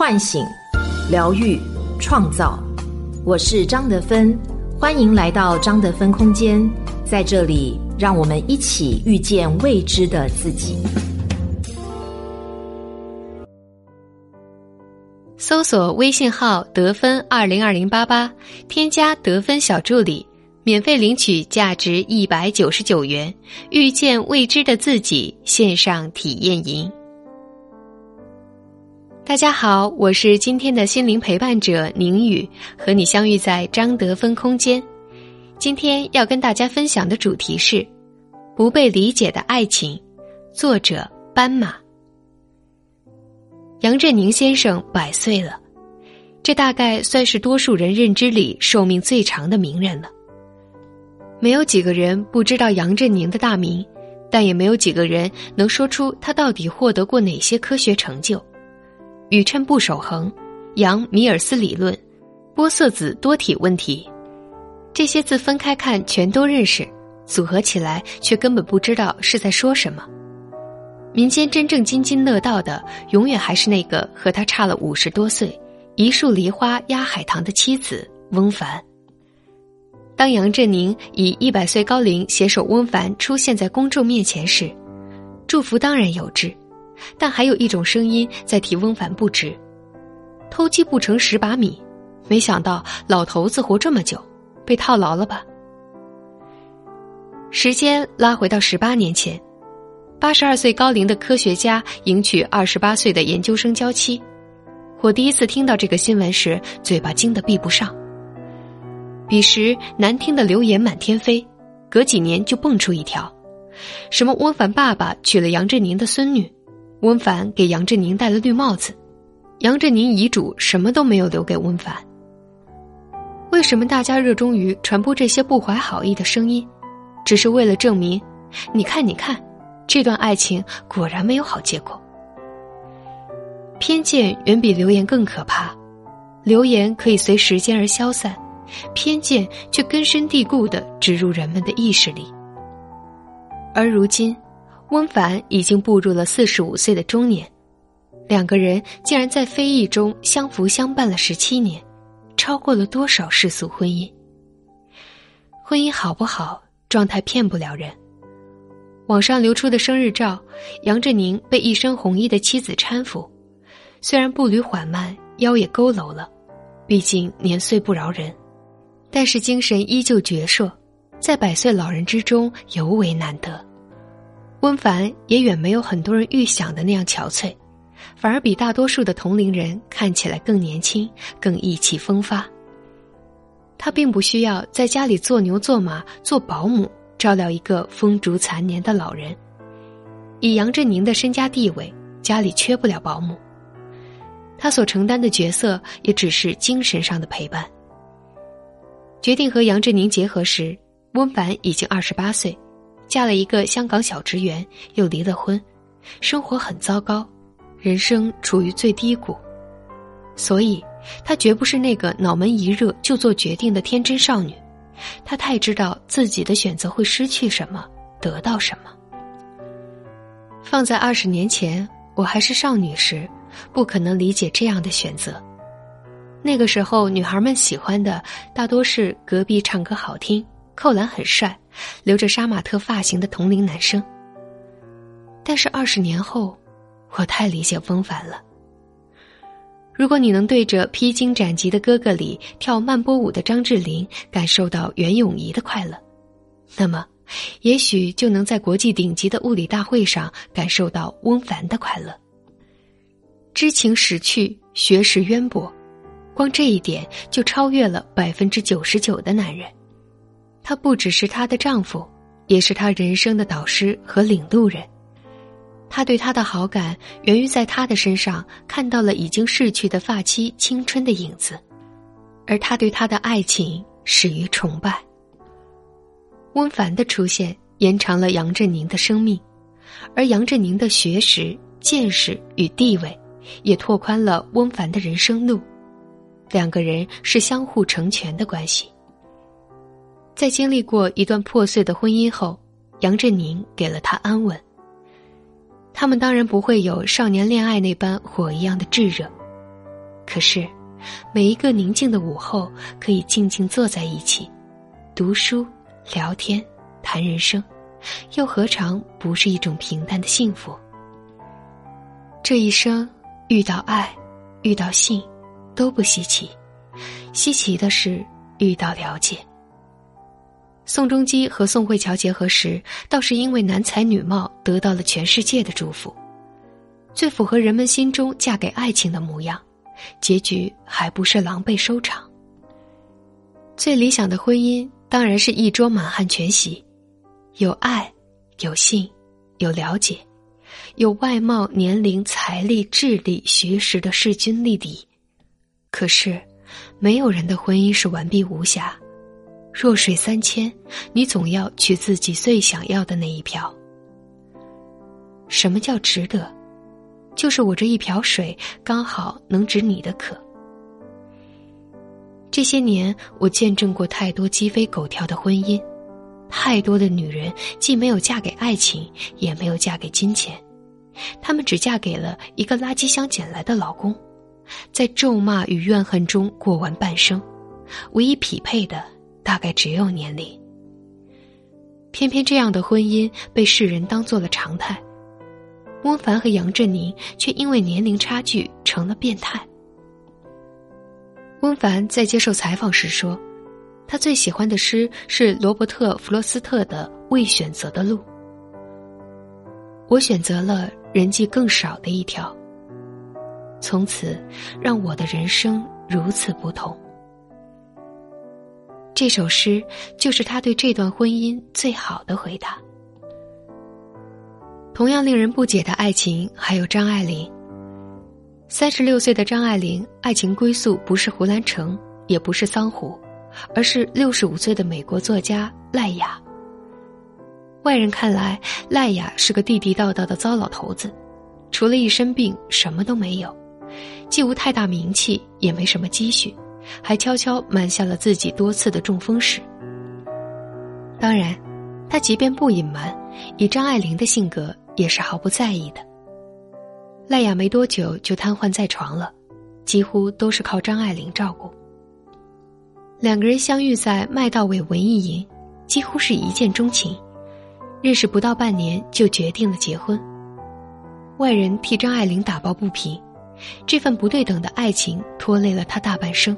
唤醒、疗愈、创造。我是张德芬，欢迎来到张德芬空间，在这里，让我们一起遇见未知的自己。搜索微信号“得分二零二零八八”，添加得分小助理，免费领取价值一百九十九元《遇见未知的自己》线上体验营。大家好，我是今天的心灵陪伴者宁宇，和你相遇在张德芬空间。今天要跟大家分享的主题是“不被理解的爱情”，作者斑马。杨振宁先生百岁了，这大概算是多数人认知里寿命最长的名人了。没有几个人不知道杨振宁的大名，但也没有几个人能说出他到底获得过哪些科学成就。宇称不守恒、杨米尔斯理论、玻色子多体问题，这些字分开看全都认识，组合起来却根本不知道是在说什么。民间真正津津乐道的，永远还是那个和他差了五十多岁、一树梨花压海棠的妻子翁帆。当杨振宁以一百岁高龄携手翁帆出现在公众面前时，祝福当然有之。但还有一种声音在替翁凡不值，偷鸡不成蚀把米，没想到老头子活这么久，被套牢了吧？时间拉回到十八年前，八十二岁高龄的科学家迎娶二十八岁的研究生娇妻。我第一次听到这个新闻时，嘴巴惊得闭不上。彼时难听的流言满天飞，隔几年就蹦出一条：什么翁凡爸爸娶了杨振宁的孙女。温凡给杨振宁戴了绿帽子，杨振宁遗嘱什么都没有留给温凡。为什么大家热衷于传播这些不怀好意的声音？只是为了证明，你看，你看，这段爱情果然没有好结果。偏见远比流言更可怕，流言可以随时间而消散，偏见却根深蒂固的植入人们的意识里。而如今。温凡已经步入了四十五岁的中年，两个人竟然在非议中相扶相伴了十七年，超过了多少世俗婚姻？婚姻好不好，状态骗不了人。网上流出的生日照，杨振宁被一身红衣的妻子搀扶，虽然步履缓慢，腰也佝偻了，毕竟年岁不饶人，但是精神依旧矍铄，在百岁老人之中尤为难得。温凡也远没有很多人预想的那样憔悴，反而比大多数的同龄人看起来更年轻、更意气风发。他并不需要在家里做牛做马、做保姆，照料一个风烛残年的老人。以杨振宁的身家地位，家里缺不了保姆。他所承担的角色也只是精神上的陪伴。决定和杨振宁结合时，温凡已经二十八岁。嫁了一个香港小职员，又离了婚，生活很糟糕，人生处于最低谷。所以，她绝不是那个脑门一热就做决定的天真少女。她太知道自己的选择会失去什么，得到什么。放在二十年前，我还是少女时，不可能理解这样的选择。那个时候，女孩们喜欢的大多是隔壁唱歌好听。扣篮很帅，留着杀马特发型的同龄男生。但是二十年后，我太理解翁凡了。如果你能对着披荆斩棘的哥哥里跳慢波舞的张智霖感受到袁咏仪的快乐，那么，也许就能在国际顶级的物理大会上感受到翁凡的快乐。知情识趣，学识渊博，光这一点就超越了百分之九十九的男人。他不只是她的丈夫，也是她人生的导师和领路人。他对她的好感源于在她的身上看到了已经逝去的发妻青春的影子，而他对她的爱情始于崇拜。温凡的出现延长了杨振宁的生命，而杨振宁的学识、见识与地位，也拓宽了温凡的人生路。两个人是相互成全的关系。在经历过一段破碎的婚姻后，杨振宁给了他安稳。他们当然不会有少年恋爱那般火一样的炙热，可是，每一个宁静的午后，可以静静坐在一起，读书、聊天、谈人生，又何尝不是一种平淡的幸福？这一生遇到爱，遇到性，都不稀奇，稀奇的是遇到了解。宋仲基和宋慧乔结合时，倒是因为男才女貌得到了全世界的祝福，最符合人们心中嫁给爱情的模样，结局还不是狼狈收场。最理想的婚姻当然是一桌满汉全席，有爱，有性，有了解，有外貌、年龄、财力、智力、学识的势均力敌。可是，没有人的婚姻是完璧无瑕。弱水三千，你总要取自己最想要的那一瓢。什么叫值得？就是我这一瓢水刚好能止你的渴。这些年，我见证过太多鸡飞狗跳的婚姻，太多的女人既没有嫁给爱情，也没有嫁给金钱，她们只嫁给了一个垃圾箱捡来的老公，在咒骂与怨恨中过完半生，唯一匹配的。大概只有年龄。偏偏这样的婚姻被世人当做了常态，温凡和杨振宁却因为年龄差距成了变态。温凡在接受采访时说，他最喜欢的诗是罗伯特·弗罗斯特的《未选择的路》。我选择了人迹更少的一条，从此让我的人生如此不同。这首诗就是他对这段婚姻最好的回答。同样令人不解的爱情还有张爱玲。三十六岁的张爱玲，爱情归宿不是胡兰成，也不是桑湖，而是六十五岁的美国作家赖雅。外人看来，赖雅是个地地道道的糟老头子，除了一身病，什么都没有，既无太大名气，也没什么积蓄。还悄悄瞒下了自己多次的中风史。当然，他即便不隐瞒，以张爱玲的性格也是毫不在意的。赖雅没多久就瘫痪在床了，几乎都是靠张爱玲照顾。两个人相遇在麦道伟文艺营，几乎是一见钟情，认识不到半年就决定了结婚。外人替张爱玲打抱不平，这份不对等的爱情拖累了她大半生。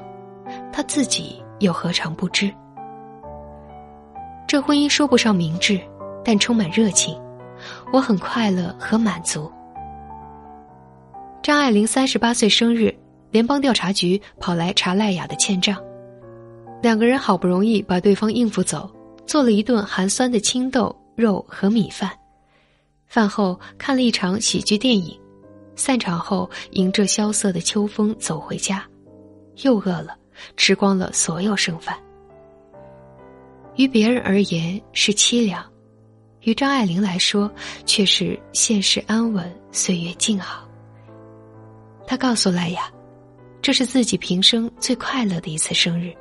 他自己又何尝不知？这婚姻说不上明智，但充满热情，我很快乐和满足。张爱玲三十八岁生日，联邦调查局跑来查赖雅的欠账，两个人好不容易把对方应付走，做了一顿寒酸的青豆肉和米饭，饭后看了一场喜剧电影，散场后迎着萧瑟的秋风走回家，又饿了。吃光了所有剩饭，于别人而言是凄凉，于张爱玲来说却是现实安稳，岁月静好。她告诉赖雅，这是自己平生最快乐的一次生日。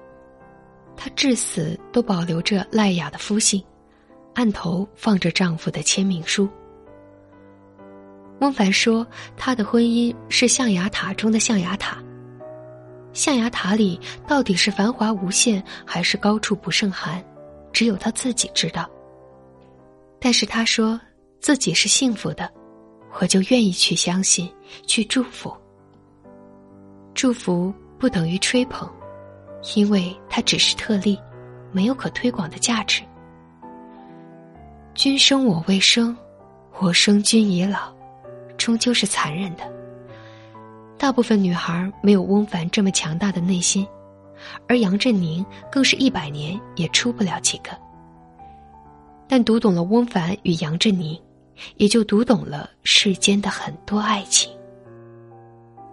她至死都保留着赖雅的夫姓，案头放着丈夫的签名书。翁凡说，他的婚姻是象牙塔中的象牙塔。象牙塔里到底是繁华无限，还是高处不胜寒，只有他自己知道。但是他说自己是幸福的，我就愿意去相信，去祝福。祝福不等于吹捧，因为它只是特例，没有可推广的价值。君生我未生，我生君已老，终究是残忍的。大部分女孩没有翁凡这么强大的内心，而杨振宁更是一百年也出不了几个。但读懂了翁凡与杨振宁，也就读懂了世间的很多爱情。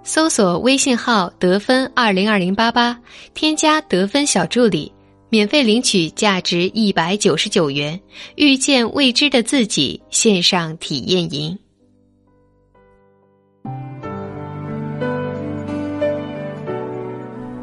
搜索微信号得分二零二零八八，添加得分小助理，免费领取价值一百九十九元《遇见未知的自己》线上体验营。